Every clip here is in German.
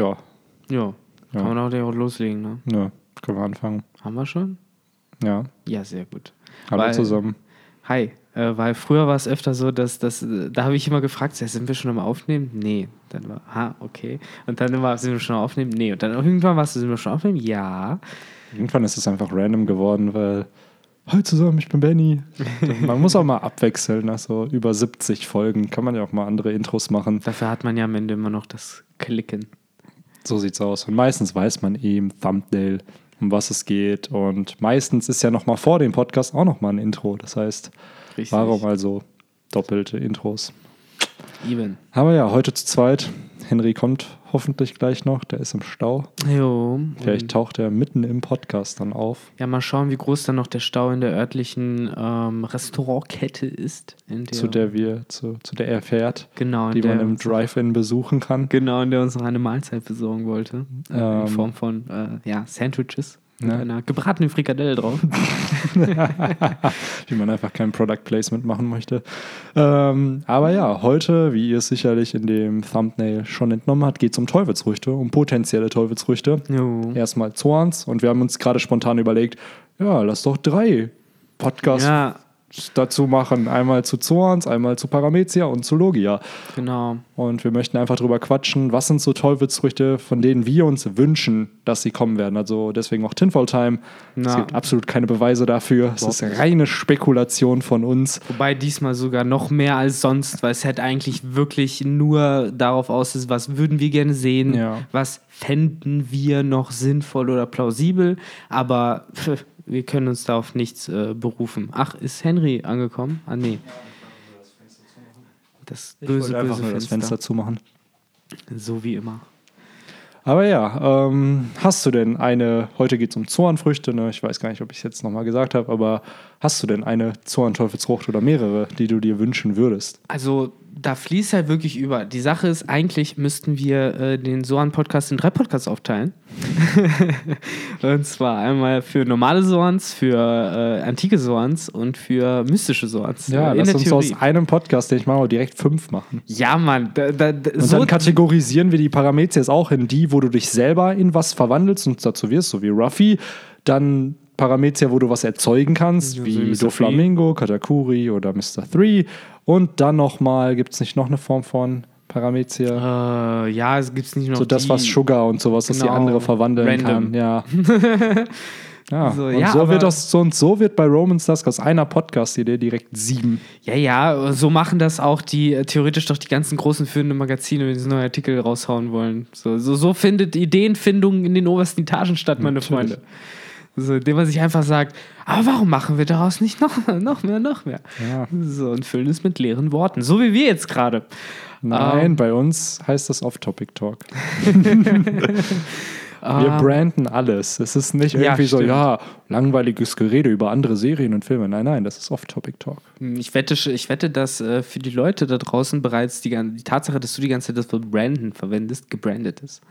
Ja, Ja. Kann man auch direkt loslegen, ne? ja, können wir anfangen. Haben wir schon? Ja, Ja, sehr gut. hallo Weil- zusammen. Hi. Äh, weil früher war es öfter so, dass das, äh, da habe ich immer gefragt, sind wir schon am Aufnehmen? Nee. Dann war, ha, okay. Und dann immer, sind wir schon am Aufnehmen? Nee. Und dann irgendwann warst du, sind wir schon am Aufnehmen? Ja. Irgendwann ist es einfach random geworden, weil, hi zusammen, ich bin Benny. man muss auch mal abwechseln, nach so über 70 Folgen kann man ja auch mal andere Intros machen. Dafür hat man ja am Ende immer noch das Klicken. So sieht's aus. Und meistens weiß man im Thumbnail, um was es geht. Und meistens ist ja noch mal vor dem Podcast auch noch mal ein Intro. Das heißt, Richtig. warum also doppelte Intros? Even. Aber ja, heute zu zweit. Henry kommt hoffentlich gleich noch. Der ist im Stau. Jo. Vielleicht taucht er mitten im Podcast dann auf. Ja, mal schauen, wie groß dann noch der Stau in der örtlichen ähm, Restaurantkette ist. Der, zu der wir, zu, zu der er fährt, genau, die man im Drive-In besuchen kann. Genau, in der uns noch eine Mahlzeit besorgen wollte. Äh, Ähm. in Form von äh, ja, Sandwiches. Mit Ne? einer gebratenen Frikadelle drauf. wie man einfach kein Product Placement machen möchte. Ähm, aber ja, heute, wie ihr es sicherlich in dem Thumbnail schon entnommen habt, geht es um Teufelsfrüchte, um potenzielle Teufelsfrüchte. jo. Erstmal Zorns und wir haben uns gerade spontan überlegt, ja, lass doch drei Podcasts Ja, dazu machen. Einmal zu Zorns, einmal zu Paramezia und zu Logia. genau. Und wir möchten einfach drüber quatschen, was sind so Teufelsfrüchte, von denen wir uns wünschen, dass sie kommen werden. Also deswegen auch Tinfall Time. Es Na. gibt absolut keine Beweise dafür. Es ist reine Spekulation von uns. Wobei diesmal sogar noch mehr als sonst, weil es halt eigentlich wirklich nur darauf aus ist, was würden wir gerne sehen, Ja. was fänden wir noch sinnvoll oder plausibel, aber pff, wir können uns da auf nichts äh, berufen. Ach, ist Henry angekommen? Ah, nee. Das böse, einfach böse nur das Fenster. Fenster zumachen. So wie immer. Aber ja, ähm, hast du denn eine, heute geht es um Zornfrüchte, ne? ich weiß gar nicht, ob ich es jetzt nochmal gesagt habe, aber hast du denn eine Zornteufelsfrucht oder mehrere, die du dir wünschen würdest? Also, da fließt halt wirklich über. Die Sache ist, eigentlich müssten wir äh, den Soan-Podcast in drei Podcasts aufteilen. und zwar einmal für normale Soans, für äh, antike Soans und für mystische Soans. Ja, äh, lass uns aus einem Podcast, den ich mache, direkt fünf machen. Ja, Mann. Da, da, da, Und so, dann kategorisieren wir die Paramezias auch in die, wo du dich selber in was verwandelst und dazu wirst, so wie Ruffy. Dann Paramezia, wo du was erzeugen kannst, So wie Mr. Doflamingo, Katakuri oder Mr. Three. Und dann nochmal, gibt es nicht noch eine Form von Paramezia? äh, ja, es gibt nicht noch so das, was Sugar und sowas, was die Genau, andere verwandeln random. kann. Ja. ja. So, und, ja, so wird das, so und so wird bei Romans Dusk aus einer Podcast-Idee direkt sieben. Ja, ja, so machen das auch die, äh, theoretisch doch die ganzen großen führenden Magazine, wenn sie neue Artikel raushauen wollen. So, so, so findet Ideenfindung in den obersten Etagen statt, meine Natürlich. Freunde. So, indem man sich einfach sagt, aber warum machen wir daraus nicht noch, noch mehr, noch mehr? Ja. So, und füllen es mit leeren Worten. So wie wir jetzt gerade. Nein, Ähm. bei uns heißt das Off-Topic-Talk. Wir branden alles. Es ist nicht Ja, irgendwie so, stimmt. ja, langweiliges Gerede über andere Serien und Filme. Nein, nein, das ist Off-Topic-Talk. Ich wette, ich wette, dass äh, für die Leute da draußen bereits die, die Tatsache, dass du die ganze Zeit das Wort Brandon verwendest, gebrandet ist.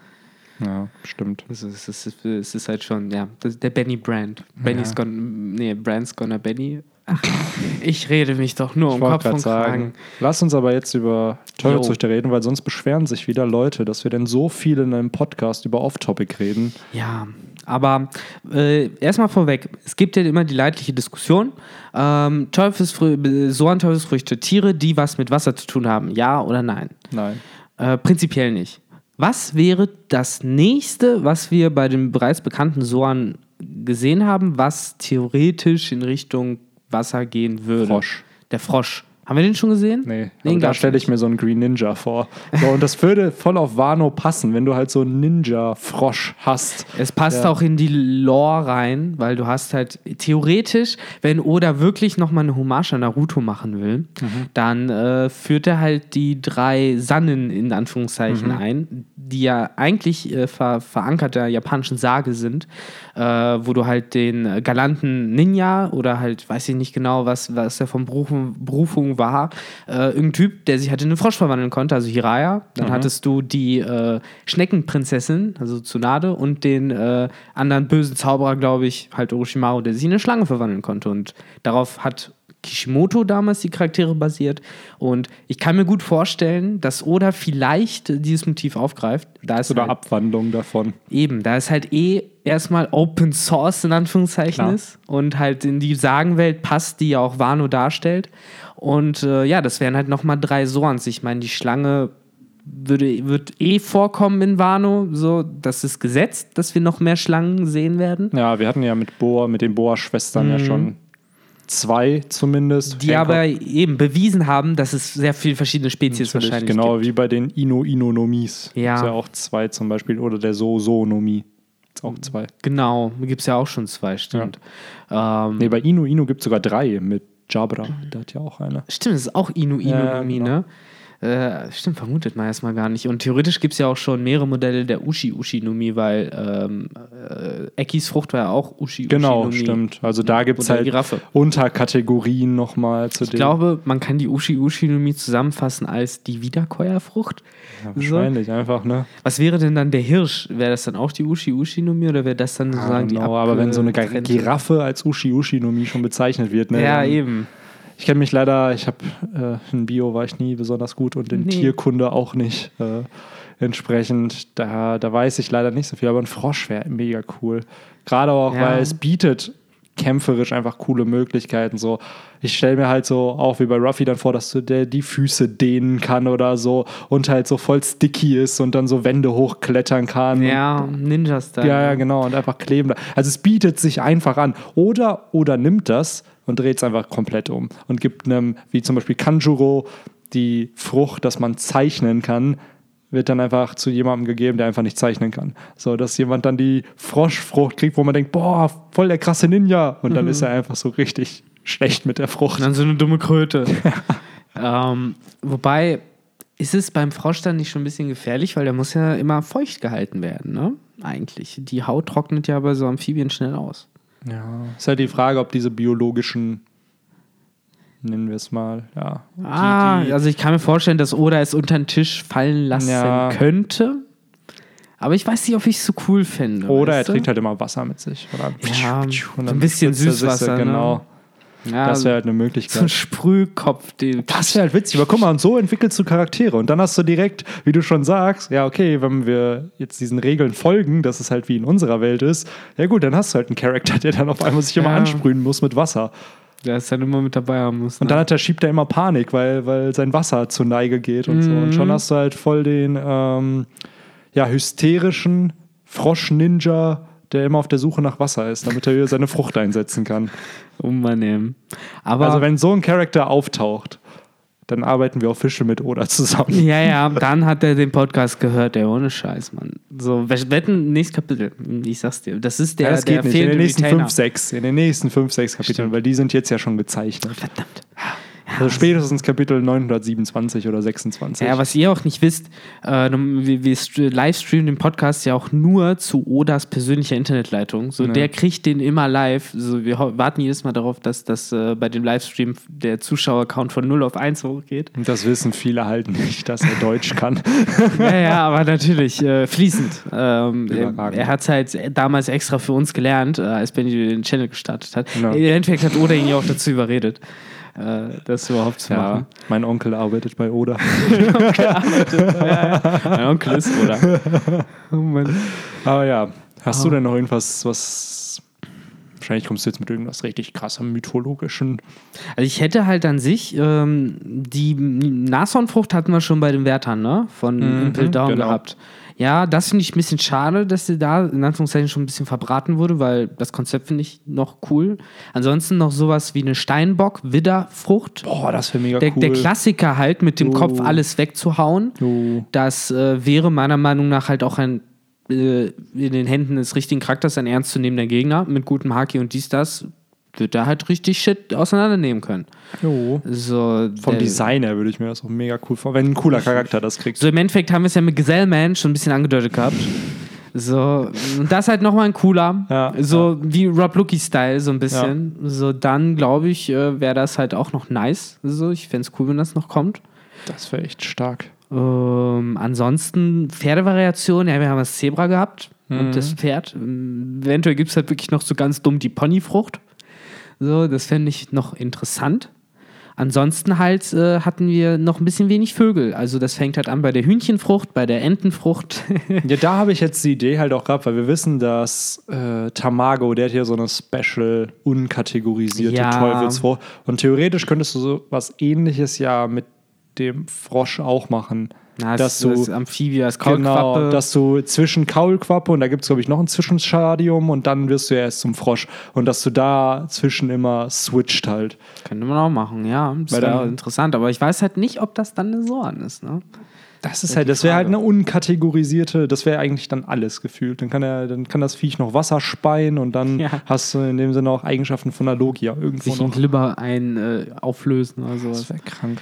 Ja, stimmt. Also es ist, es ist halt schon, ja, der Benny Brand. Benny's gonna, nee, Brand's gonna Benny. Ach, ich rede mich doch nur um Ich wollte Kopf und Kragen. sagen, lass uns aber jetzt über Teufelsfrüchte reden, weil sonst beschweren sich wieder Leute, dass wir denn so viel in einem Podcast über Off-Topic reden. Ja, aber äh, erstmal vorweg, es gibt ja immer die leidliche Diskussion, ähm, Teufelsfrü Soan Teufelsfrüchte, Tiere, die was mit Wasser zu tun haben, ja oder nein? Nein. Äh, prinzipiell nicht. Was wäre das nächste, was wir bei dem bereits bekannten Soan gesehen haben, was theoretisch in Richtung Wasser gehen würde? Frosch. Der Frosch. Haben wir den schon gesehen? Nee, aber da stelle ich mir so einen Green Ninja vor. So, und das würde voll auf Wano passen, wenn du halt so einen Ninja-Frosch hast. Es passt Ja. auch in die Lore rein, weil du hast halt theoretisch, wenn Oda wirklich nochmal eine Hommage an Naruto machen will, dann äh, führt er halt die drei Sannen in Anführungszeichen ein, die ja eigentlich äh, ver verankert der japanischen Sage sind, äh, wo du halt den äh, galanten Ninja oder halt, weiß ich nicht genau, was, was er von Berufung, Berufung war, äh, irgendein Typ, der sich halt in einen Frosch verwandeln konnte, also Hiraya. Dann hattest du die äh, Schneckenprinzessin, also Tsunade, und den äh, anderen bösen Zauberer, glaube ich, halt Orochimaru, der sich in eine Schlange verwandeln konnte. Und darauf hat Kishimoto damals die Charaktere basiert. Und ich kann mir gut vorstellen, dass Oda vielleicht dieses Motiv aufgreift. Da ist Oder halt, Abwandlung davon. Eben, da es halt eh erstmal Open Source in Anführungszeichen Klar. ist und halt in die Sagenwelt passt, die ja auch Wano darstellt. Und äh, ja, das wären halt nochmal drei Sorns. Ich meine, die Schlange würde, wird eh vorkommen in Wano. So, das ist gesetzt, dass wir noch mehr Schlangen sehen werden. Ja, wir hatten ja mit Boa, mit den Boa-Schwestern ja schon zwei zumindest. Die Hancock aber eben bewiesen haben, dass es sehr viele verschiedene Spezies natürlich, wahrscheinlich Genau, gibt. wie bei den Ino-Ino-Nomis. Ja. Ist ja auch zwei zum Beispiel. Oder der So-So-Nomi. Ist auch zwei. Genau, gibt es ja auch schon zwei, stimmt. Ähm, Nee, bei Inu-Inu gibt es sogar drei mit Jabra. Der hat ja auch eine. Stimmt, das ist auch Inu Inu Ja, Nomi, genau. ne? Äh, stimmt, vermutet man erstmal gar nicht. Und theoretisch gibt es ja auch schon mehrere Modelle der Ushi Ushi Nomi, weil ähm, äh, Ekis Frucht war ja auch Ushi Genau, stimmt. Also da gibt es halt Giraffe. Unterkategorien nochmal zu Ich den. glaube, man kann die Ushi Ushi Nomi zusammenfassen als die Wiederkäuerfrucht. ja, so. wahrscheinlich einfach, ne? Was wäre denn dann der Hirsch? Wäre das dann auch die Ushi Ushi Nomi oder wäre das dann sozusagen die Genau, aber wenn so eine Giraffe als Ushi-Ushi-Nomi schon bezeichnet wird, ne? Ja, eben. Ich kenne mich leider, ich habe äh, in Bio war ich nie besonders gut und in Nee. Tierkunde auch nicht. Äh, entsprechend, da, da weiß ich leider nicht so viel, aber ein Frosch wäre mega cool. Gerade auch, Ja. weil es bietet kämpferisch einfach coole Möglichkeiten. So, ich stelle mir halt so auch wie bei Ruffy dann vor, dass du der die Füße dehnen kann oder so und halt so voll sticky ist und dann so Wände hochklettern kann. Ja, Ninja-Style. Ja, ja, genau. Und einfach kleben. Also es bietet sich einfach an. Oder, oder nimmt das und dreht es einfach komplett um und gibt einem, wie zum Beispiel Kanjuro, die Frucht, dass man zeichnen kann, wird dann einfach zu jemandem gegeben, der einfach nicht zeichnen kann. So, dass jemand dann die Froschfrucht kriegt, wo man denkt, boah, voll der krasse Ninja. Und dann ist er einfach so richtig schlecht mit der Frucht. Und dann so eine dumme Kröte. ähm, wobei, ist es beim Frosch dann nicht schon ein bisschen gefährlich, weil der muss ja immer feucht gehalten werden, ne? Eigentlich. Die Haut trocknet ja bei so Amphibien schnell aus. Ja. Ist halt die Frage, ob diese biologischen, nennen wir es mal, ja. die- Ah, die- also ich kann mir vorstellen, dass Oda es unter den Tisch fallen lassen Ja. könnte. Aber ich weiß nicht, ob ich es so cool finde. Oder er trinkt halt immer Wasser mit sich. Oder Ja, und dann ein bisschen spritzt er sich Süßwasser, ne? Genau. Ja, Das wäre halt eine so ein Möglichkeit. Sprühkopf. Den Das wäre halt witzig. Aber guck mal, und so entwickelst du Charaktere. Und dann hast du direkt, wie du schon sagst, ja, okay, wenn wir jetzt diesen Regeln folgen, dass es halt wie in unserer Welt ist, ja gut, dann hast du halt einen Charakter, der dann auf einmal sich immer Ja. ansprühen muss mit Wasser. der es dann immer mit dabei haben muss. Und ne? dann hat der, schiebt er immer Panik, weil, weil sein Wasser zur Neige geht und so. Und Mhm. schon hast du halt voll den ähm, ja, hysterischen Frosch-Ninja, der immer auf der Suche nach Wasser ist, damit er seine Frucht einsetzen kann. Ey. Aber Also wenn so ein Charakter auftaucht, dann arbeiten wir official mit Oda zusammen. Ja, ja, dann hat er den Podcast gehört, der ohne Scheiß, Mann. So, we- wetten, nächstes Kapitel. Ich sag's dir. Das ist der, Ja, das der geht nicht. In den nächsten Retainer. 5, 6. In den nächsten 5, 6 Kapiteln, Stimmt. weil die sind jetzt ja schon gezeichnet. Verdammt. Also spätestens Kapitel 927 oder 26. Ja, was ihr auch nicht wisst, äh, wir, wir st- livestreamen den Podcast ja auch nur zu Odas persönlicher Internetleitung. So, Ja. der kriegt den immer live. So, wir warten jedes Mal darauf, dass, dass äh, bei dem Livestream der Zuschauercount von 0 auf 1 hochgeht. Und das wissen viele halt nicht, dass er Deutsch kann. ja, ja, aber natürlich äh, fließend. Ähm, er er hat es halt damals extra für uns gelernt, äh, als Benny den Channel gestartet hat. Ja. Im Endeffekt hat Oda ihn ja auch dazu überredet, das überhaupt zu Ja, machen. mein Onkel arbeitet bei Oda. Mein Onkel ist Oda. Oh Mann. Aber ja, hast Ah. du denn noch irgendwas, was. Wahrscheinlich kommst du jetzt mit irgendwas richtig krassem mythologischen. Also ich hätte halt an sich, ähm, die Nashornfrucht hatten wir schon bei den Wärtern, ne? Von Mhm, Impel Down genau. gehabt. Ja, das finde ich ein bisschen schade, dass sie da in Anführungszeichen schon ein bisschen verbraten wurde, weil das Konzept finde ich noch cool. Ansonsten noch sowas wie eine Steinbock-Widderfrucht. Boah, das wäre mega Der, cool. der Klassiker halt, mit dem Oh. Kopf alles wegzuhauen. Oh. Das äh, wäre meiner Meinung nach halt auch ein in den Händen des richtigen Charakters ein ernstzunehmender Gegner mit gutem Haki und dies, das, wird er halt richtig Shit auseinandernehmen können. Jo. So, Vom der- Design her würde ich mir das auch mega cool vorstellen, wenn ein cooler Charakter das kriegt. So im Endeffekt haben wir es ja mit Gesellman schon ein bisschen angedeutet gehabt. So, und das halt nochmal ein cooler. Ja, so wie Rob Lucky-Style, so ein bisschen. So, dann glaube ich, äh, wäre das halt auch noch nice. So, ich fände es cool, wenn das noch kommt. Das wäre echt stark. Ähm, ansonsten Pferdevariation, ja, wir haben das Zebra gehabt Mhm. und das Pferd. Ähm, Eventuell gibt es halt wirklich noch so ganz dumm die Ponyfrucht. So, das fände ich noch interessant. Ansonsten halt äh, hatten wir noch ein bisschen wenig Vögel. Also das fängt halt an bei der Hühnchenfrucht, bei der Entenfrucht. Ja, da habe ich jetzt die Idee halt auch gehabt, weil wir wissen, dass äh, Tamago, der hat hier so eine special unkategorisierte Ja. Teufelsfrucht. Und theoretisch könntest du so was ähnliches ja mit dem Frosch auch machen. Na, dass das, du das Amphibia, das Genau, Kaulquappe. dass du zwischen Kaulquappe und da gibt es, glaube ich, noch ein Zwischenstadium und dann wirst du ja erst zum Frosch. Und dass du da zwischen immer switcht halt. könnte man auch machen, ja. Das Weil wäre dann- interessant. Aber ich weiß halt nicht, ob das dann eine Sorn ist. Ne? Das ist halt, das wäre halt eine unkategorisierte, das wäre eigentlich dann alles gefühlt. Dann kann er, dann kann das Viech noch Wasser speien und dann Ja. hast du in dem Sinne auch Eigenschaften von der Logia irgendwo Sich noch. Glibber ein äh, auflösen sowas. Das wäre krank.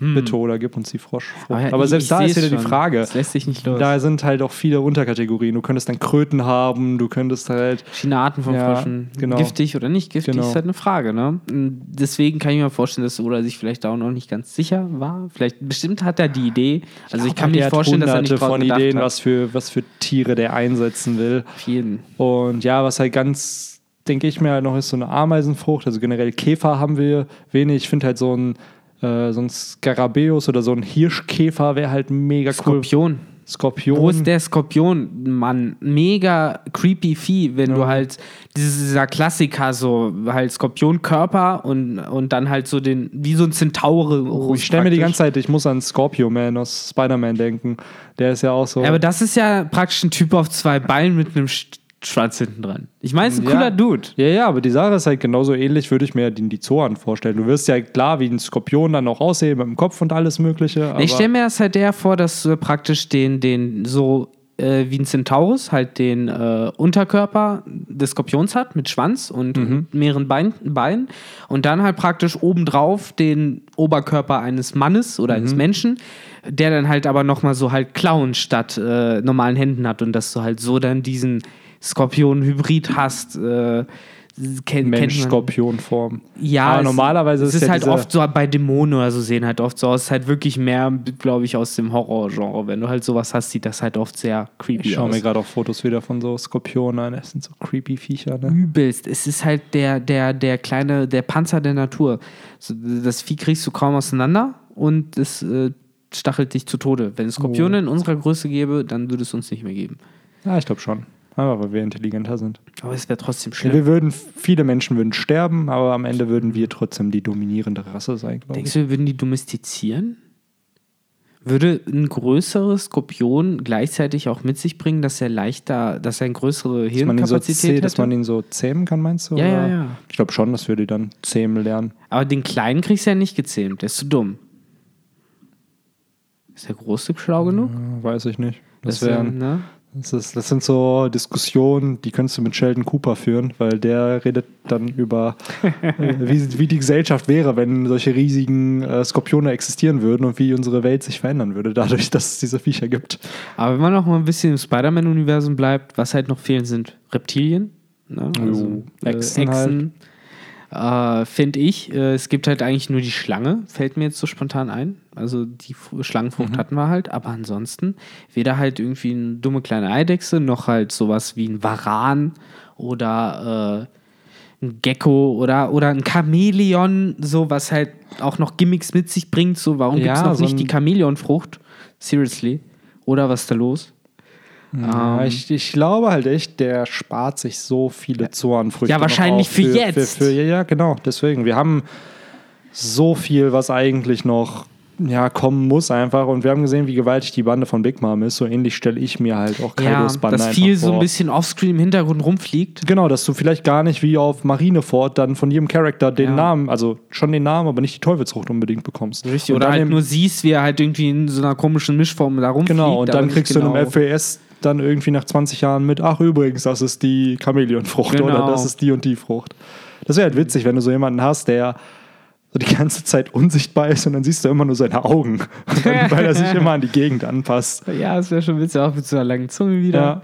Bitte oder gib uns die Froschfrucht. Aber ja, Aber ich- selbst ich da ist wieder die. Frage. Das lässt sich nicht los. Da sind halt auch viele Unterkategorien. Du könntest dann Kröten haben, du könntest halt. Verschiedene Arten von Ja, Fröschen. genau. Giftig oder nicht giftig Genau. ist halt eine Frage. Ne? Deswegen kann ich mir vorstellen, dass Oda sich vielleicht auch noch nicht ganz sicher war. Vielleicht bestimmt hat er die Idee. Also ich, kann mir vorstellen, dass er nicht von Ideen, hat. was für, was für Tiere der einsetzen will. Auf jeden. Und ja, was halt ganz, denke ich mir halt noch ist, so eine Ameisenfrucht. Also generell Käfer haben wir wenig. Ich finde halt so ein, äh, so ein Skarabäus oder so ein Hirschkäfer wäre halt mega cool. Skorpion. Skorpion. Wo ist der Skorpion, Mann? Mega creepy Vieh, wenn du halt dieses, dieser Klassiker, so halt Skorpionkörper und, und dann halt so den, wie so ein Zentaure. Oh, ich stelle mir die ganze Zeit, ich muss an Scorpio Man aus Spider-Man denken. Der ist ja auch so. Ja, aber das ist ja praktisch ein Typ auf zwei Beinen mit einem Schwanz hinten dran. Ich meine, es ist ein Ja. cooler Dude. Ja, ja, aber die Sache ist halt genauso ähnlich, würde ich mir den die Zoan vorstellen. Du wirst ja klar wie ein Skorpion dann auch aussehen mit dem Kopf und alles Mögliche. Ich stelle mir das halt der vor, dass du praktisch den, den so äh, wie ein Centaurus halt den äh, Unterkörper des Skorpions hat mit Schwanz und, und mehreren Bein, Beinen und dann halt praktisch obendrauf den Oberkörper eines Mannes oder eines Menschen, der dann halt aber nochmal so halt Klauen statt äh, normalen Händen hat und dass du halt so dann diesen Skorpion-Hybrid hast. Äh, man- Mensch-Skorpion-Form. ja, aber es- normalerweise es ist ist ja halt oft so bei Dämonen oder so sehen halt oft so aus. Es ist halt wirklich mehr, glaube ich, aus dem Horrorgenre. Wenn du halt sowas hast, sieht das halt oft sehr creepy Ich schaue aus. mir gerade auch Fotos wieder von so Skorpionen an. Das sind so creepy Viecher, ne? Übelst. Es ist halt der, der, der kleine, der Panzer der Natur. Das Vieh kriegst du kaum auseinander und es äh, stachelt dich zu Tode. Wenn es Skorpione Oh. in unserer Größe gäbe, dann würde es uns nicht mehr geben. Ja, ich glaube schon. Aber weil wir intelligenter sind. Aber es wäre trotzdem Ja, schlimm. wir würden, viele Menschen würden sterben, aber am Ende würden wir trotzdem die dominierende Rasse sein, glaube Denkst ich. du, wir würden die domestizieren? Würde ein größeres Skorpion gleichzeitig auch mit sich bringen, dass er leichter, dass er eine größere so, Hirnkapazität zäh- dass man ihn so zähmen kann, meinst du? Ja, ja, oder? ja. Ich glaube schon, dass wir die dann zähmen lernen. Aber den kleinen kriegst du ja nicht gezähmt, der ist zu dumm. Ist der große schlau genug? Ja, weiß ich nicht. Das, ja, wären, ne? Das, ist, das sind so Diskussionen, die könntest du mit Sheldon Cooper führen, weil der redet dann über, äh, wie, wie die Gesellschaft wäre, wenn solche riesigen äh, Skorpione existieren würden und wie unsere Welt sich verändern würde, dadurch, dass es diese Viecher gibt. Aber wenn man noch mal ein bisschen im Spider-Man-Universum bleibt, was halt noch fehlen, sind Reptilien. Ne? Also, äh, Echsen Echsen. Äh, Finde ich. Äh, es gibt halt eigentlich nur die Schlange, fällt mir jetzt so spontan ein. Also die F Mhm. Schlangenfrucht hatten wir halt, aber ansonsten weder halt irgendwie eine dumme kleine Eidechse, noch halt sowas wie ein Varan oder äh, ein Gecko oder, oder ein Chamäleon, so was halt auch noch Gimmicks mit sich bringt. So, warum gibt es Ja, noch so nicht die Chamäleonfrucht? Seriously. Oder was ist da los? Ja, Ähm, ich, ich glaube halt echt, der spart sich so viele Zoanfrüchte. Ja, wahrscheinlich auf für jetzt. Für, für, ja, ja, genau. Deswegen, wir haben so viel, was eigentlich noch ja, kommen muss einfach. Und wir haben gesehen, wie gewaltig die Bande von Big Mom ist. So ähnlich stelle ich mir halt auch Ja, Kaidos Bande dass viel so ein bisschen offscreen im Hintergrund rumfliegt. Genau, dass du vielleicht gar nicht wie auf Marineford dann von jedem Charakter den Ja. Namen, also schon den Namen, aber nicht die Teufelsfrucht unbedingt bekommst. Und Oder halt nur siehst, wie er halt irgendwie in so einer komischen Mischform da rumfliegt. Genau, und dann kriegst genau. du in einem FES dann irgendwie nach 20 Jahren mit, ach übrigens, das ist die Chamäleonfrucht Genau. oder das ist die und die Frucht. Das wäre halt witzig, wenn du so jemanden hast, der so die ganze Zeit unsichtbar ist und dann siehst du immer nur seine Augen, weil er sich immer an die Gegend anpasst. Ja, das wäre schon witzig, auch mit so einer langen Zunge wieder. Ja.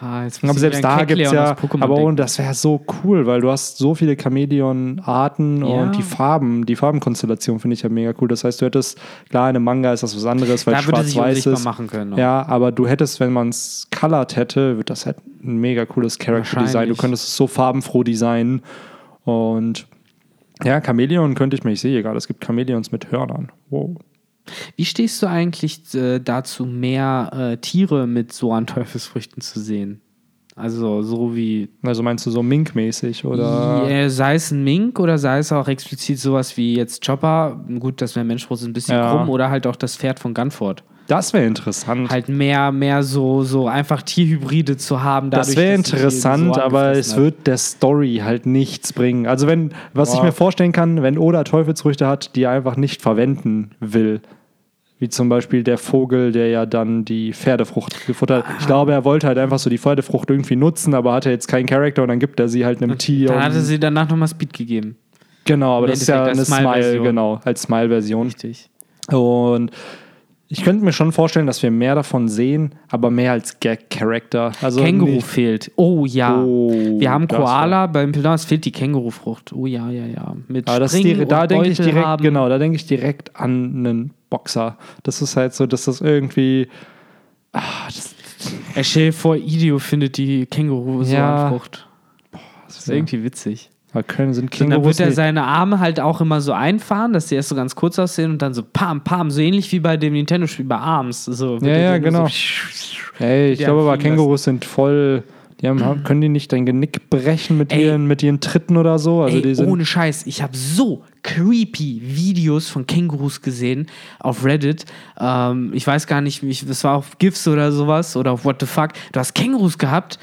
Ah, Aber selbst da gibt es ja, aber und das wäre so cool, weil du hast so viele Chamäleon-Arten Ja. und die Farben, die Farbenkonstellation finde ich ja mega cool. Das heißt, du hättest, klar, in einem Manga ist das was anderes, weil da schwarz-weiß ist. machen können. noch. Ja, aber du hättest, wenn man es colored hätte, wird das halt ein mega cooles Character-Design. Du könntest es so farbenfroh designen. Und Ja, Chamäleon könnte ich mir, ich sehe gerade, es gibt Chamäleons mit Hörnern. Wow. Wie stehst du eigentlich äh, dazu, mehr äh, Tiere mit so an Teufelsfrüchten zu sehen? Also so wie Also meinst du so Mink-mäßig oder? äh, sei es ein Mink oder sei es auch explizit sowas wie jetzt Chopper. Gut, das wäre Menschbrust ein bisschen Ja. krumm oder halt auch das Pferd von Gunford. Das wäre interessant. Halt mehr, mehr so, so einfach Tierhybride zu haben. das dadurch, wäre die Tiere interessant, so aber es hat. wird der Story halt nichts bringen. Also wenn, was ich Boah. mir vorstellen kann, wenn Oda Teufelsfrüchte hat, die er einfach nicht verwenden will, wie zum Beispiel der Vogel, der ja dann die Pferdefrucht gefuttert hat. Ich glaube, er wollte halt einfach so die Pferdefrucht irgendwie nutzen, aber hatte jetzt keinen Charakter und dann gibt er sie halt einem Tier. Dann hatte sie danach nochmal Speed gegeben. genau, aber im das ist ja eine Smile, Smile-Version. genau, als Smile-Version. Richtig. Und ich könnte mir schon vorstellen, dass wir mehr davon sehen, aber mehr als Gag-Character. Also Känguru nicht- fehlt. Oh ja. Oh, Wir haben das Koala, beim Pilon es fehlt die Kängurufrucht. Oh ja, ja, ja. Mit Aber das ist Springen die, da und denke ich direkt, haben. genau, da denke ich direkt an einen Boxer. Das ist halt so, dass das irgendwie. Ah, das, Ey, stell dir vor, Idio findet die känguru so Ja. Frucht. Das ist wär- irgendwie witzig. da können sind Und dann Kängurus wird er seine Arme halt auch immer so einfahren, dass die erst so ganz kurz aussehen und dann so pam, pam, so ähnlich wie bei dem Nintendo-Spiel bei Arms. So, Ja, er ja, genau. So Ey, ich glaube aber Kängurus sind voll. Die haben, können die nicht dein Genick brechen mit Ey. ihren, mit ihren Tritten oder so? Also Ey, die sind. ohne Scheiß, ich habe so creepy Videos von Kängurus gesehen auf Reddit. Ähm, ich weiß gar nicht, ich, das war auf GIFs oder sowas oder auf What the Fuck. Du hast Kängurus gehabt,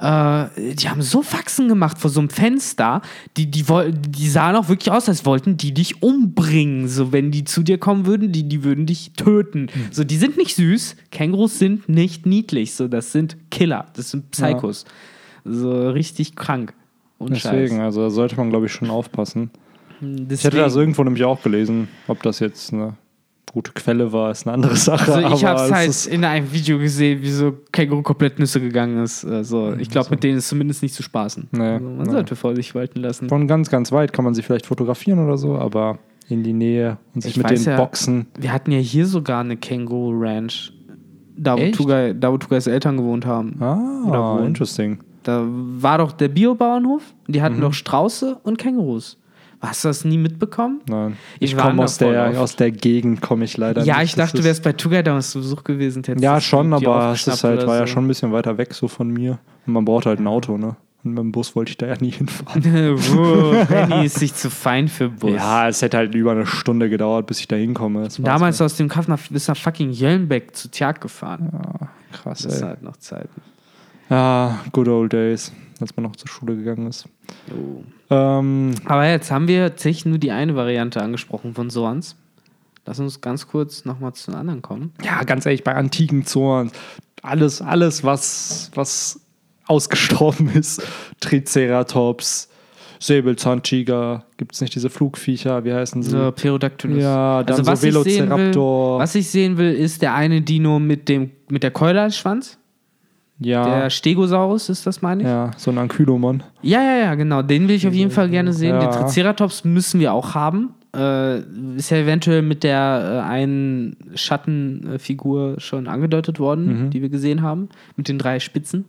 äh, die haben so Faxen gemacht vor so einem Fenster. Die, die, die sahen auch wirklich aus, als wollten die dich umbringen. So, wenn die zu dir kommen würden, die, die würden dich töten. So, die sind nicht süß. Kängurus sind nicht niedlich. So, das sind Killer. Das sind Psychos. So, richtig krank. Und Deswegen, also da sollte man, glaube ich, schon aufpassen. Deswegen, Ich hätte das irgendwo nämlich auch gelesen. Ob das jetzt eine gute Quelle war, ist eine andere Sache. Also ich habe es halt in einem Video gesehen, wie so Känguru komplett Nüsse gegangen ist. Also ich glaube, mit denen ist zumindest nicht zu spaßen. Nee, also man nee. sollte Vorsicht walten lassen. Von ganz, ganz weit kann man sie vielleicht fotografieren oder so, aber in die Nähe und sich Ich mit weiß den ja- Boxen. Wir hatten ja hier sogar eine Känguru Ranch. Da wo? Tugai, da, wo Tugais Eltern gewohnt haben. Ah, interesting. Da war doch der Biobauernhof. Die Mhm. hatten doch Strauße und Kängurus. Hast du das nie mitbekommen? Nein. Ich Ich komme aus der, aus der Gegend, komme ich leider ja, nicht. ich Das dachte, du wärst bei Tugai damals zu Besuch gewesen. Ja, das schon, aber es ist halt, war ja so. schon ein bisschen weiter weg so von mir. Und man braucht halt ein Auto, ne? Und mit dem Bus wollte ich da ja nie hinfahren. Wow, Benny ist sich zu fein für Bus. Ja, es hätte halt über eine Stunde gedauert, bis ich da hinkomme. Das Damals aus dem Kaff nach, bis nach fucking Jöllenbeck zu Tjag gefahren. mal. krass, Das ist ey. halt noch Zeiten. Ja, good old days, als man noch zur Schule gegangen ist. Oh. Ähm, Aber jetzt haben wir tatsächlich nur die eine Variante angesprochen von Sorns. Lass uns ganz kurz nochmal zu den anderen kommen. ja, ganz ehrlich, bei antiken Zorn, alles, alles, was, was ausgestorben ist, Triceratops, Säbelzahntiger, gibt es nicht diese Flugviecher, wie heißen sie? So, Pterodactylus. Ja, dann Also, so was ich sehen will- Velociraptor. Was ich sehen will, ist der eine Dino mit, dem, mit der Keule als Schwanz. Ja, Der Stegosaurus ist das, meine ich? ja, so ein Ankylomon. Ja, ja, ja, genau. Den will ich auf jeden Fall gerne sehen. Ja. Den Triceratops müssen wir auch haben. Äh, ist ja eventuell mit der äh, einen Schattenfigur schon angedeutet worden, Mhm. die wir gesehen haben, mit den drei Spitzen.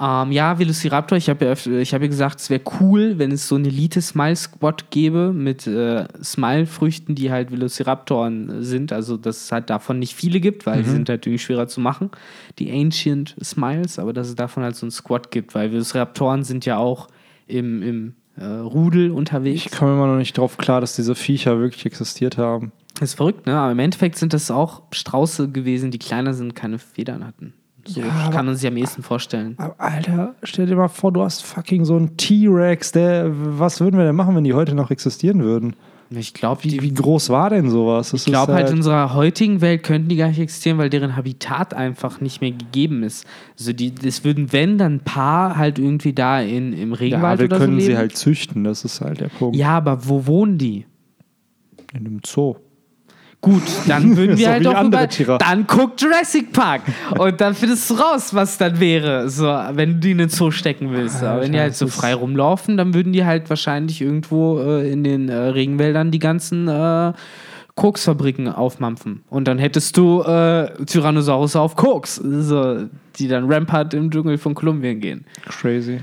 Ähm, ja, Velociraptor, ich habe ja, ich hab ja gesagt, es wäre cool, wenn es so einen Elite-Smile-Squad gäbe mit äh, Smile-Früchten, die halt Velociraptoren sind. Also, dass es halt davon nicht viele gibt, weil Mhm. die sind natürlich schwerer zu machen. Die Ancient Smiles, aber dass es davon halt so ein Squad gibt, weil Velociraptoren sind ja auch im, im äh, Rudel unterwegs. Ich komme immer noch nicht drauf klar, dass diese Viecher wirklich existiert haben. Das ist verrückt, ne? Aber im Endeffekt sind das auch Strauße gewesen, die kleiner sind, keine Federn hatten. So Ja, aber- kann man sich am ehesten vorstellen. Aber Alter, stell dir mal vor, du hast fucking so einen T-Rex, der. Was würden wir denn machen, wenn die heute noch existieren würden? Ich glaube, Wie, wie groß war denn sowas? Das Ich glaube ist halt, in unserer heutigen Welt könnten die gar nicht existieren, weil deren Habitat einfach nicht mehr gegeben ist. Also die, das würden, wenn, dann ein paar halt irgendwie da in, im ja, Regenwald wir oder können so sie leben. halt züchten, das ist halt der Punkt. ja, aber wo wohnen die? In einem Zoo. Gut, dann würden wir halt auch Tiere. Dann guck Jurassic Park und dann findest du raus, was dann wäre, so, wenn du die in den Zoo stecken willst. Aber wenn die halt so frei rumlaufen, dann würden die halt wahrscheinlich irgendwo äh, in den äh, Regenwäldern die ganzen äh, Koksfabriken aufmampfen. Und dann hättest du äh, Tyrannosaurus auf Koks, so, die dann Rampart im Dschungel von Kolumbien gehen. Crazy.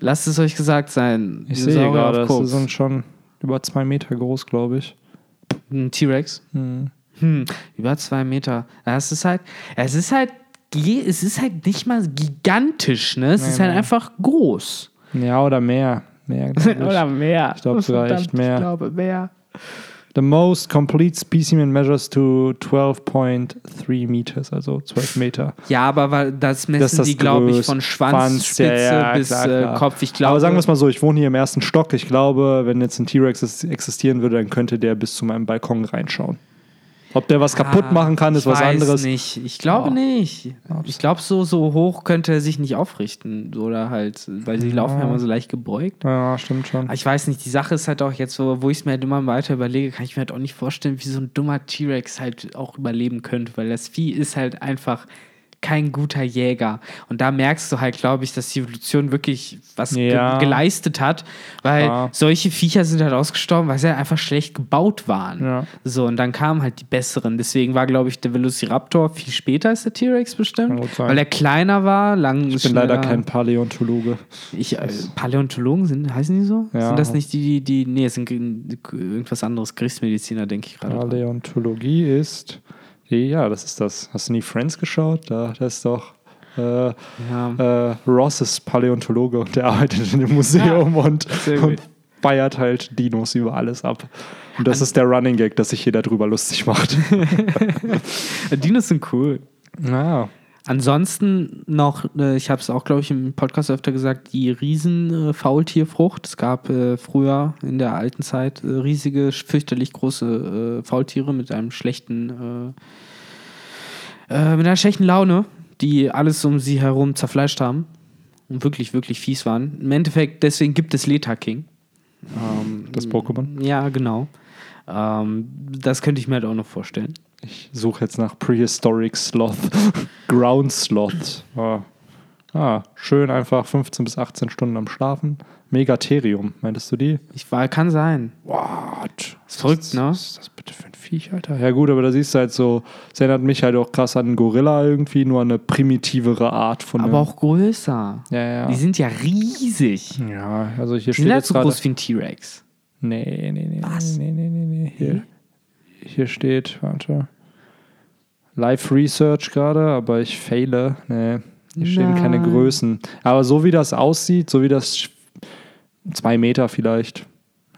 Lasst es euch gesagt sein. Ich sehe gerade, das Koks. sind schon Über zwei Meter groß, glaube ich. Ein T-Rex. Hm. Hm, über zwei Meter. Es ist halt, es ist halt, es ist halt nicht mal gigantisch, ne? Es Nee, ist halt nee. einfach groß. Ja, oder mehr. Mehr. Oder mehr. Ich glaub sogar echt mehr. Ich glaube mehr. The most complete specimen measures to 12.3 meters, also 12 Meter. Ja, aber weil das messen Das das die, glaube ich, von Schwanzspitze ja, ja, bis klar, äh, klar. Kopf. Ich glaube, Aber sagen wir es mal so, ich wohne hier im ersten Stock. Ich glaube, wenn jetzt ein T-Rex existieren würde, dann könnte der bis zu meinem Balkon reinschauen. Ob der was kaputt Ah, machen kann, ist ich was anderes. Nicht. Ich glaube Oh. nicht. Ich glaube, so, so hoch könnte er sich nicht aufrichten. Oder halt, weil sie laufen ja immer so leicht gebeugt. Ja, stimmt schon. Aber Ich weiß nicht, die Sache ist halt auch jetzt, so, wo ich es mir halt immer weiter überlege, kann ich mir halt auch nicht vorstellen, wie so ein dummer T-Rex halt auch überleben könnte, weil das Vieh ist halt einfach kein guter Jäger. Und da merkst du halt, glaube ich, dass die Evolution wirklich was ge Ja. geleistet hat, weil Ja. solche Viecher sind halt ausgestorben, weil sie halt einfach schlecht gebaut waren. Ja. So, und dann kamen halt die besseren. Deswegen war, glaube ich, der Velociraptor viel später als der T-Rex bestimmt, weil er kleiner war, lang Ich bin leider kein Paläontologe. ich, äh, Paläontologen sind, heißen die so? Sind das nicht die, die, die nee, es sind irgendwas anderes, Gerichtsmediziner, denke ich gerade. Paläontologie ist. Ja, das ist das. Hast du nie Friends geschaut? Da, da ist doch. Äh, Ja. äh, Ross ist Paläontologe und der arbeitet in einem Museum und, sehr gut. und feiert halt Dinos über alles ab. Und das ist der Running Gag, dass sich jeder drüber lustig macht. Dinos sind cool. ja. Ansonsten noch, äh, ich habe es auch, glaube ich, im Podcast öfter gesagt, die Riesen-Faultierfrucht. Es gab äh, früher in der alten Zeit äh, riesige, fürchterlich große äh, Faultiere mit einem schlechten, äh, äh, mit einer schlechten Laune, die alles um sie herum zerfleischt haben und wirklich, wirklich fies waren. Im Endeffekt, deswegen gibt es Leta King. Ähm, Das Pokémon. Ja, genau. Ähm, das könnte ich mir halt auch noch vorstellen. Ich suche jetzt nach Prehistoric Sloth. Ground Sloth. Ah. ah, schön einfach 15 bis 18 Stunden am Schlafen. Megatherium, meintest du die? Ich war, kann sein. What? Ist verrückt, ne? Was ist das bitte für ein Viech, Alter? Ja, gut, aber da siehst du halt so, es erinnert mich halt auch krass an einen Gorilla irgendwie, nur an eine primitivere Art von. Aber auch größer. Ja, ja. Die sind ja riesig. ja, also hier Die steht sind halt so groß wie ein T-Rex. Nee, nee, nee. Was? Nee, nee, nee, nee. Hier, hier steht, warte. Live Research gerade, aber ich fehle. Nee, hier stehen keine Nein. Größen. Aber so wie das aussieht, so wie das zwei Meter vielleicht.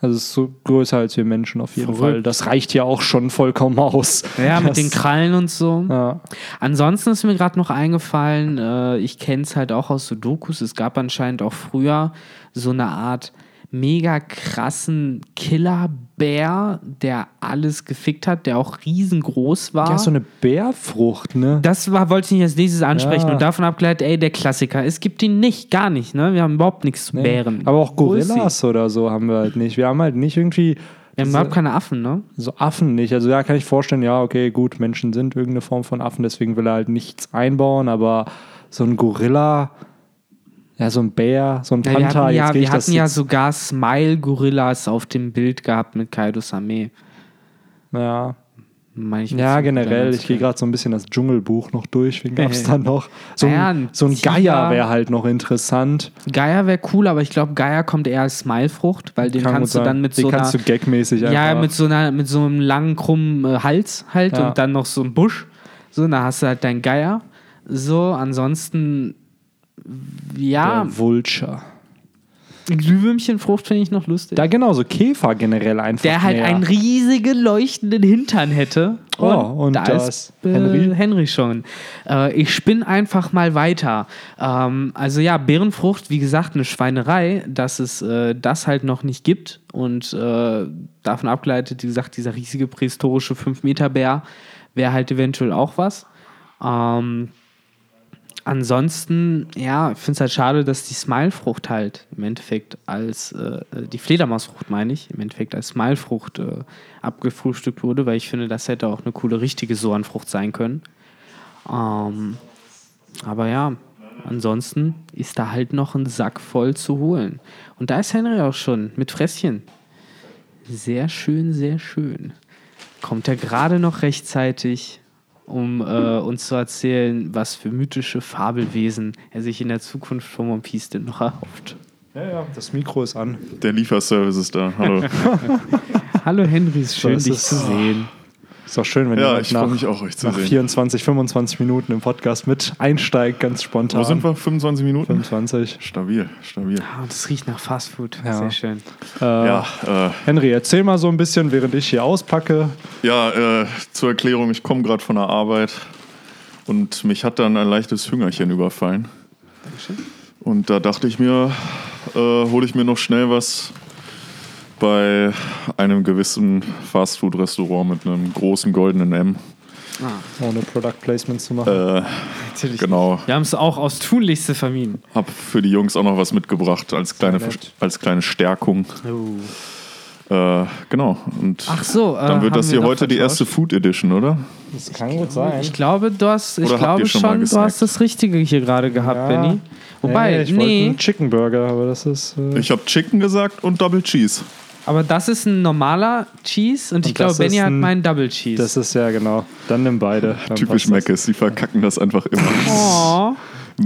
Also es ist so größer als wir Menschen auf jeden Verrückt. Fall. Das reicht ja auch schon vollkommen aus. Ja, mit das, den Krallen und so. Ja. Ansonsten ist mir gerade noch eingefallen, äh, ich kenne es halt auch aus so Dokus. Es gab anscheinend auch früher so eine Art mega krassen Killerbär, der alles gefickt hat, der auch riesengroß war. ja, so eine Bärfrucht, ne? das war, wollte ich nicht als nächstes ansprechen Ja. und davon abgeleitet, ey, der Klassiker. Es gibt ihn nicht, gar nicht, ne? Wir haben überhaupt nichts zu Nee. Bären. Aber auch? Gorillas oder so haben wir halt nicht. Wir haben halt nicht irgendwie Wir haben überhaupt keine Affen, ne? so Affen nicht. Also ja, kann ich vorstellen, ja, okay, gut, Menschen sind irgendeine Form von Affen, deswegen will er halt nichts einbauen, aber so ein Gorilla, ja, so ein Bär, so ein Ja, wir Panther, hatten, jetzt ja, wir hatten ja sogar Smile-Gorillas auf dem Bild gehabt mit Kaidos Armee. ja, ich ja, generell, ich gehe gerade so ein bisschen das Dschungelbuch noch durch, wen gab es da noch? So ein, ein so ein. Geier wäre halt noch interessant. Geier wäre cool, aber ich glaube, Geier kommt eher als Smile-Frucht, weil den Kann kannst du dann mit so einer. kannst du gagmäßig ja, einfach. mit so, einer, mit so einem langen, krummen äh, Hals halt Ja. und dann noch so ein Busch. So, und da hast du halt deinen Geier. So, ansonsten. Ja, der Vulture. Glühwürmchenfrucht finde ich noch lustig. Da genau, so Käfer generell einfach. der halt mehr. einen riesigen leuchtenden Hintern hätte. Oh, und da das ist äh, Henry? Henry schon. Äh, ich spinne einfach mal weiter. Ähm, also ja, Bärenfrucht, wie gesagt, eine Schweinerei, dass es äh, das halt noch nicht gibt. Und äh, davon abgeleitet, wie gesagt, dieser riesige prähistorische 5-Meter-Bär wäre halt eventuell auch was. Ähm, ansonsten, ja, ich finde es halt schade, dass die Smile-Frucht halt im Endeffekt als, äh, die Fledermausfrucht meine ich, im Endeffekt als Smile-Frucht äh, abgefrühstückt wurde, weil ich finde, das hätte auch eine coole richtige Soanfrucht sein können. Ähm, aber ja, ansonsten ist da halt noch ein Sack voll zu holen. Und da ist Henry auch schon mit Fresschen. Sehr schön, sehr schön. Kommt er gerade noch rechtzeitig, um äh, uns zu erzählen, was für mythische Fabelwesen er sich in der Zukunft von One Piece denn noch erhofft. Ja, ja, das Mikro ist an. Der Lieferservice ist da. Hallo. Hallo Henry, ist schön, Das dich ist- zu sehen. Ist auch schön, wenn Ja, ich nach, mich auch, euch zu nach sehen. 24, 25 Minuten im Podcast mit einsteigt, ganz spontan. Wo sind wir? 25 Minuten? 25. Stabil, stabil. Ah, und es riecht nach Fastfood. Ja. Sehr schön. Äh, Ja, äh, Henry, erzähl mal so ein bisschen, während ich hier auspacke. ja äh, zur Erklärung, ich komme gerade von der Arbeit und mich hat dann ein leichtes Hüngerchen überfallen. Dankeschön. Und da dachte ich mir, äh, hole ich mir noch schnell was bei einem gewissen Fastfood-Restaurant mit einem großen goldenen M. Ah, Ohne Product Placement zu machen. Äh, natürlich. genau, Wir haben es auch aus tunlichste vermieden. hab für die Jungs auch noch was mitgebracht als kleine, als kleine Stärkung. Oh. Äh, genau, und Ach so, äh, dann wird das hier heute die erste Food Edition, oder? Das kann gut sein. Ich glaube, du hast, ich Oder glaube schon du hast das Richtige hier gerade gehabt, Ja. Benny. Wobei, nee, ich wollte nee, einen Chicken Burger, aber das ist. Äh, Ich habe Chicken gesagt und Double Cheese. Aber das ist ein normaler Cheese und, ich Und glaube, das Benny hat ein- meinen Double Cheese. das ist ja genau. Dann nimm beide. Dann Typisch. Meckes, die verkacken das einfach immer. oh.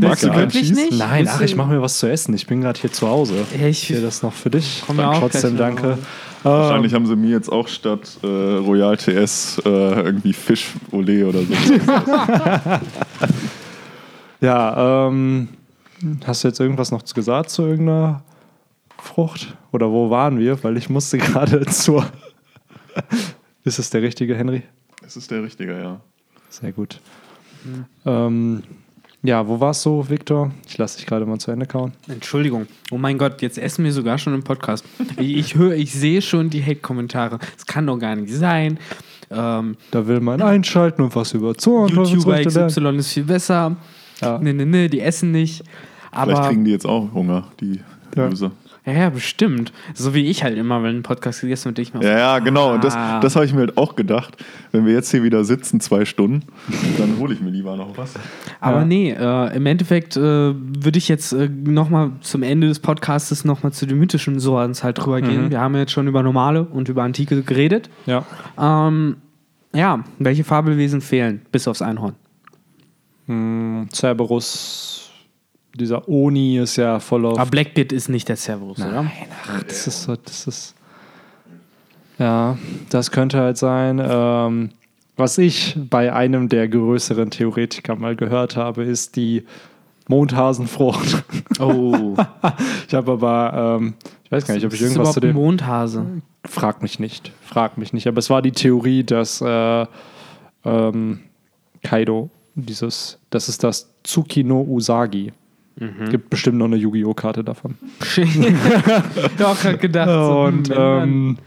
Magst du Ja. kein Wirklich Cheese? nicht? Nein, ach, ich mache mir was zu essen. Ich bin gerade hier zu Hause. Ich, Hier das noch für dich. Komm ja auch Trotzdem danke. Wahrscheinlich haben sie mir jetzt auch statt äh, Royal TS äh, irgendwie Fisch Olé oder so. Ja, ähm, hast du jetzt irgendwas noch gesagt zu irgendeiner Frucht? Oder wo waren wir? Weil ich musste gerade zur. ist es der richtige, Henry? Das ist der richtige, ja. Sehr gut. Ähm, ja, wo warst du, Victor? Ich lasse dich gerade mal zu Ende kauen. Entschuldigung. Oh mein Gott, jetzt essen wir sogar schon im Podcast. Ich, ich höre, ich sehe schon die Hate-Kommentare. Das kann doch gar nicht sein. Ähm, Da will man einschalten und was über Zorn. YouTuber Teufelsfrüchte lernen. XY ist viel besser. Ja. Ne, ne, ne, die essen nicht. Vielleicht Aber kriegen die jetzt auch Hunger, die Ja. Ja, ja, bestimmt. So wie ich halt immer, wenn ein Podcast gegessen wird, ich mal. Ja, ja, genau. Und das, Ah. das habe ich mir halt auch gedacht. Wenn wir jetzt hier wieder sitzen, zwei Stunden, dann hole ich mir lieber noch was. Aber Ja. nee, äh, im Endeffekt äh, würde ich jetzt äh, nochmal zum Ende des Podcastes nochmal zu den mythischen Sorts halt drüber gehen. Mhm. Wir haben jetzt schon über normale und über antike geredet. Ja. Ähm, ja, welche Fabelwesen fehlen, bis aufs Einhorn? Hm, Cerberus, dieser Oni ist ja voll auf. Aber Blackbeard ist nicht der Cerberus, oder? Ach, das ist so, das ist. Ja, das könnte halt sein. Ähm, was ich bei einem der größeren Theoretiker mal gehört habe, ist die Mondhasenfrucht. Oh, Ich habe aber, ähm, ich weiß gar nicht, ob ich ist irgendwas zu dem. Mondhase. Frag mich nicht. Frag mich nicht. Aber es war die Theorie, dass äh, ähm, Kaido, dieses, das ist das Tsukino Usagi. Mhm. Gibt bestimmt noch eine Yu-Gi-Oh! Karte davon. ich auch gerade gedacht. so, Und hm, ähm,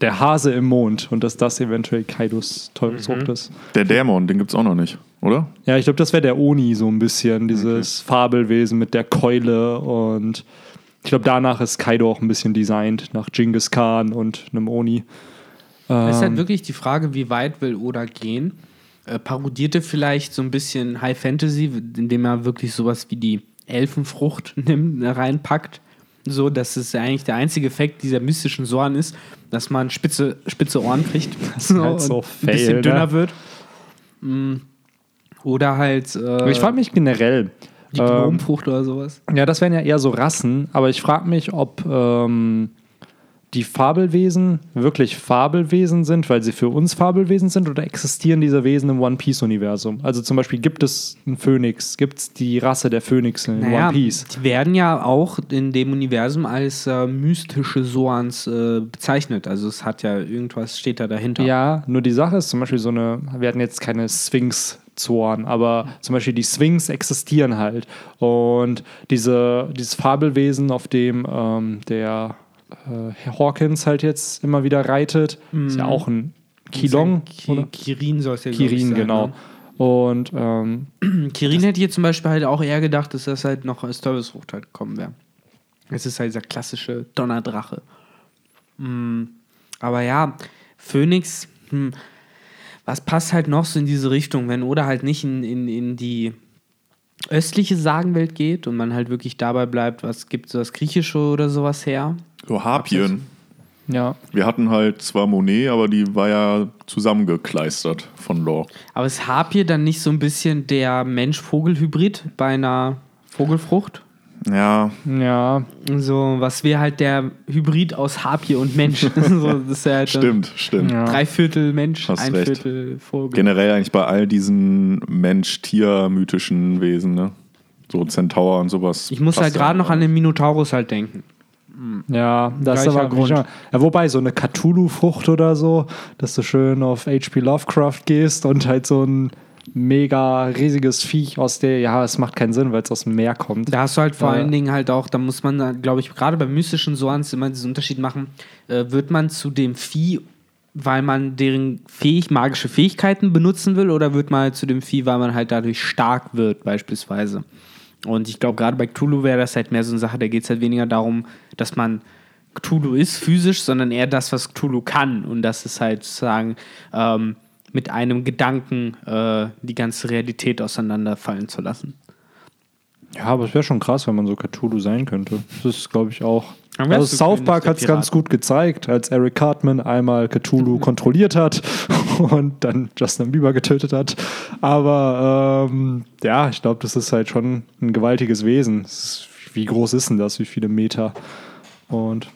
der Hase im Mond und dass das eventuell Kaidos Teufelsfrucht Mhm. ist. Der Dämon, den gibt es auch noch nicht, oder? Ja, ich glaube, das wäre der Oni so ein bisschen, dieses Fabelwesen mit der Keule und ich glaube, danach ist Kaido auch ein bisschen designt, nach Genghis Khan und einem Oni. Es ist halt Ähm, wirklich die Frage, wie weit will Oda gehen. Äh, parodierte vielleicht so ein bisschen High Fantasy, indem er wirklich sowas wie die Elfenfrucht nimmt, äh, reinpackt. So, dass es ja eigentlich der einzige Effekt dieser mystischen Soren ist, dass man spitze, spitze Ohren kriegt. ist halt so und ein bisschen fail, dünner ne? wird. Mm. Oder halt äh, ich frage mich generell, die ähm, Gnomenfrucht oder sowas. Ja, das wären ja eher so Rassen, aber ich frage mich, ob ähm, die Fabelwesen wirklich Fabelwesen sind, weil sie für uns Fabelwesen sind, oder existieren diese Wesen im One Piece-Universum? Also zum Beispiel gibt es einen Phönix, gibt es die Rasse der Phönixe in Naja, One Piece? die werden ja auch in dem Universum als äh, mystische Soans äh, bezeichnet. Also es hat ja irgendwas steht da dahinter. Ja, nur die Sache ist zum Beispiel so eine, wir hatten jetzt keine Sphinx. Zorn, aber zum Beispiel die Sphinx existieren halt. Und diese, dieses Fabelwesen, auf dem ähm, der äh, Herr Hawkins halt jetzt immer wieder reitet, ist ja auch ein Kilong. Ki oder? Kirin soll es ja Kirin, sein, genau. Und ähm, Ne? Kirin hätte hier zum Beispiel halt auch eher gedacht, dass das halt noch als Teufelsfrucht halt gekommen wäre. Es ist halt dieser klassische Donnerdrache. Mm, aber ja, Phönix, hm, was passt halt noch so in diese Richtung, wenn Oda halt nicht in, in, in die östliche Sagenwelt geht und man halt wirklich dabei bleibt, was gibt so das Griechische oder sowas her? So Harpien. ja, Wir hatten halt zwar Monet, aber die war ja zusammengekleistert von Law. Aber ist Harpie dann nicht so ein bisschen der Mensch-Vogel-Hybrid bei einer Vogelfrucht? Ja, Ja, So, was wäre halt der Hybrid aus Harpie und Mensch? so, das ist ja halt stimmt, stimmt. Ja. Drei Viertel Mensch, Hast ein recht. Viertel Vogel. Generell eigentlich bei all diesen Mensch-Tier-mythischen Wesen, ne? So Zentaur und sowas. ich muss halt gerade noch an den Minotaurus halt denken. ja, das ist aber Grund. ja, wobei so eine Cthulhu-Frucht oder so, dass du schön auf HP Lovecraft gehst und halt so ein mega riesiges Viech aus der, ja, es macht keinen Sinn, weil es aus dem Meer kommt. Da hast du halt vor Ja. allen Dingen halt auch, da muss man, glaube ich, gerade bei mystischen Soans immer diesen Unterschied machen, äh, wird man zu dem Vieh, weil man deren fähig, magische Fähigkeiten benutzen will, oder wird man halt zu dem Vieh, weil man halt dadurch stark wird, beispielsweise. Und ich glaube, gerade bei Cthulhu wäre das halt mehr so eine Sache, da geht es halt weniger darum, dass man Cthulhu ist physisch, sondern eher das, was Cthulhu kann. Und das ist halt sozusagen ähm, mit einem Gedanken äh, die ganze Realität auseinanderfallen zu lassen. Ja, aber es wäre schon krass, wenn man so Cthulhu sein könnte. Das ist, glaube ich, auch. Also South Park hat es ganz gut gezeigt, als Eric Cartman einmal Cthulhu kontrolliert hat und dann Justin Bieber getötet hat. Aber ähm, ja, ich glaube, das ist halt schon ein gewaltiges Wesen. Es ist, wie groß ist denn das? Wie viele Meter? Und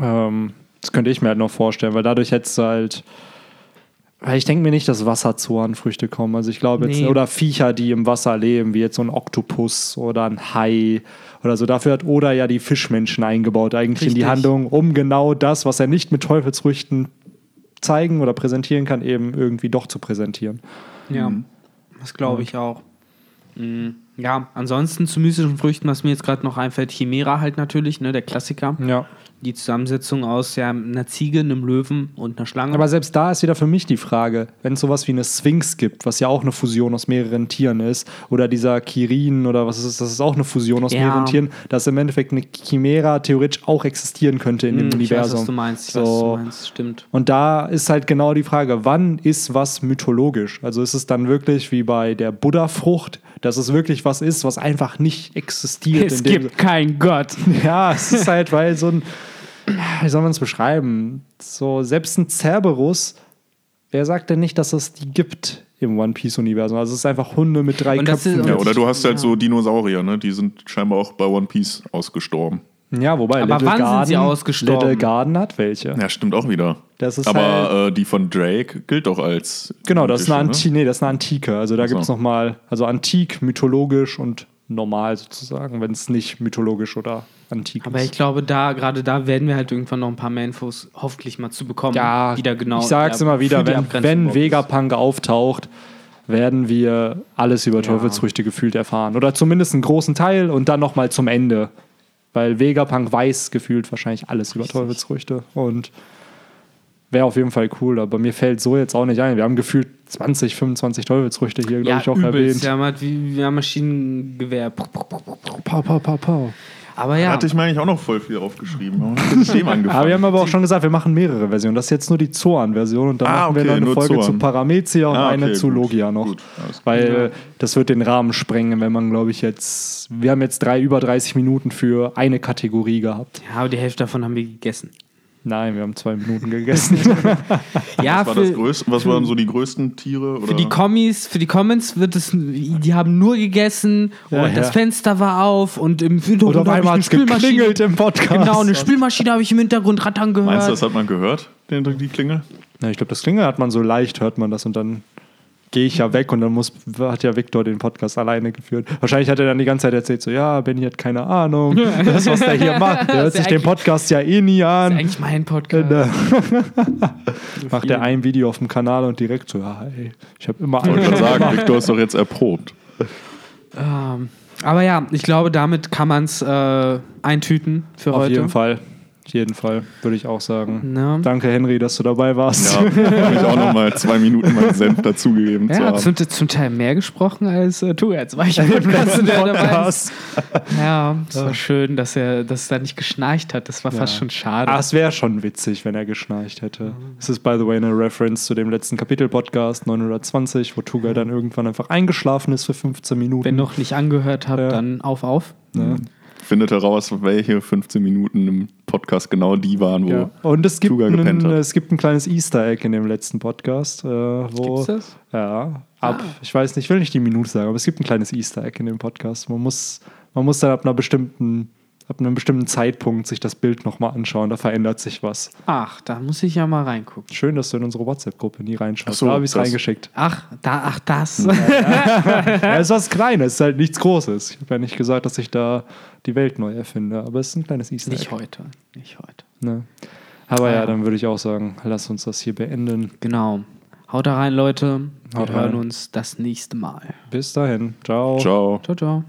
ähm, das könnte ich mir halt noch vorstellen, weil dadurch hättest du halt. Weil ich denke mir nicht, dass Wasserzoanfrüchte kommen. Also ich glaube jetzt, Nee. oder Viecher, die im Wasser leben, wie jetzt so ein Oktopus oder ein Hai oder so. Dafür hat Oda ja die Fischmenschen eingebaut, eigentlich in die Richtig. Handlung, um genau das, was er nicht mit Teufelsfrüchten zeigen oder präsentieren kann, eben irgendwie doch zu präsentieren. Ja, das glaube ich auch. Mhm. Ja, ansonsten zu mystischen Früchten, was mir jetzt gerade noch einfällt, Chimera halt natürlich, ne, der Klassiker. Ja. Die Zusammensetzung aus ja, einer Ziege, einem Löwen und einer Schlange. Aber selbst da ist wieder für mich die Frage, wenn es sowas wie eine Sphinx gibt, was ja auch eine Fusion aus mehreren Tieren ist, oder dieser Kirin oder was ist es, das ist auch eine Fusion aus Ja. mehreren Tieren, dass im Endeffekt eine Chimera theoretisch auch existieren könnte in dem Hm, ich weiß, Universum. was du meinst. Ich so. weiß, was du meinst. Stimmt. Und da ist halt genau die Frage, wann ist was mythologisch? Also ist es dann wirklich wie bei der Buddha-Frucht, dass es wirklich was ist, was einfach nicht existiert. Es gibt keinen Gott. ja, es ist halt, weil so ein, wie soll man es beschreiben? So, selbst ein Cerberus, wer sagt denn nicht, dass es die gibt im One Piece-Universum? Also es ist einfach Hunde mit drei Und Köpfen. ist- Ja, oder du hast halt ja. so Dinosaurier, ne? Die sind scheinbar auch bei One Piece ausgestorben. Ja, wobei Aber Little wann sind Garden, sie ausgestorben? Little Garden hat welche. Ja, stimmt auch wieder. Das ist Aber halt- äh, die von Drake gilt doch als. Genau, das ist eine, Anti nee, das ist eine Antike. Also da Ach so. gibt es nochmal, also antik, mythologisch und normal sozusagen, wenn es nicht mythologisch oder antik Aber ist. ich glaube, da, gerade da werden wir halt irgendwann noch ein paar mehr Infos hoffentlich mal zu bekommen. Ja, wieder genau. ich sag's ja, immer wieder, wenn, wenn. Vegapunk auftaucht, werden wir alles über Teufelsfrüchte gefühlt erfahren. Oder zumindest einen großen Teil und dann nochmal zum Ende. Weil Vegapunk weiß gefühlt wahrscheinlich alles über Teufelsfrüchte. Und wäre auf jeden Fall cool. Aber mir fällt so jetzt auch nicht ein. Wir haben gefühlt 20, 25 Teufelsfrüchte hier, glaube Ja, ich, auch übelst. erwähnt. Wir haben halt wie, wir haben Maschinengewehr. Pau, pau, pau, pau. Aber Da ja, hatte ich, meine ich, auch noch voll viel aufgeschrieben. Aber wir haben aber auch schon gesagt, wir machen mehrere Versionen. Das ist jetzt nur die Zoan-Version und dann Ah, machen wir okay, noch eine Folge Zoan. zu Paramezia und Ah, eine okay, zu gut. Logia noch. Gut, alles klar. Weil das wird den Rahmen sprengen, wenn man, glaube ich, jetzt. Wir haben jetzt drei über 30 Minuten für eine Kategorie gehabt. ja, aber die Hälfte davon haben wir gegessen. Nein, wir haben zwei Minuten gegessen. Ja, was, war das für, größte, was waren so die größten Tiere? Oder? für die Kommis, für die Comments wird es, die haben nur gegessen Ja, und das ja. Fenster war auf und im Hintergrund Und auf hab ich eine hat es geklingelt im Podcast. Genau, eine Spülmaschine habe ich im Hintergrund rattern gehört. Meinst du, das hat man gehört, den, die Klingel? Ja, ich glaube, das Klingel hat man so leicht, hört man das und dann gehe ich ja weg und dann muss, hat ja Victor den Podcast alleine geführt. Wahrscheinlich hat er dann die ganze Zeit erzählt, so, ja, Benny hat keine Ahnung, das, was der hier macht. Der hört sich den Podcast ja eh nie das ist an. eigentlich mein Podcast. Äh, Macht er ein Video auf dem Kanal und direkt so, ja, ey, ich habe immer Ich wollte sagen, Victor ist doch jetzt erprobt. Ähm, aber ja, ich glaube, damit kann man es äh, eintüten für Auf heute. jeden Fall. Auf jeden Fall, würde ich auch sagen. Ne? Danke, Henry, dass du dabei warst. Ja, habe ich auch noch mal zwei Minuten meinen Senf dazugegeben zu Ja, haben. zum, zum Teil mehr gesprochen als äh, du jetzt, war ich im Podcast, in der dabei ist. Ja, es war schön, dass er, dass er da nicht geschnarcht hat. Das war fast schon schade. Ah, es wäre schon witzig, wenn er geschnarcht hätte. Es ist, by the way, eine Reference zu dem letzten Kapitel-Podcast 920, wo Tuga dann irgendwann einfach eingeschlafen ist für 15 Minuten. Wenn noch nicht angehört habt, Ja. dann auf, auf. Ne? Findet heraus, welche 15 Minuten im Podcast genau die waren, wo. Ja. Und es gibt, Tuga gepennt ein, hat. es gibt ein kleines Easter Egg in dem letzten Podcast, äh, wo Gibt's das? ja ab, ich weiß nicht, ich will nicht die Minute sagen, aber es gibt ein kleines Easter Egg in dem Podcast. Man muss, man muss dann ab einer bestimmten, ab einem bestimmten Zeitpunkt sich das Bild nochmal anschauen, da verändert sich was. Ach, da muss ich ja mal reingucken. Schön, dass du in unsere WhatsApp-Gruppe nie reinschaust. Ach so, da habe ich es reingeschickt. Ach, da, ach, das. Ja, es ist was Kleines, es ist halt nichts Großes. Ich habe ja nicht gesagt, dass ich da die Welt neu erfinde, aber es ist ein kleines Easter Egg. Nicht heute. Nicht heute. Ne? Aber Ah, ja, ja. dann würde ich auch sagen, lass uns das hier beenden. Genau. Haut da rein, Leute. Wir Haut hören rein. uns das nächste Mal. Bis dahin. Ciao. Ciao. Ciao, ciao.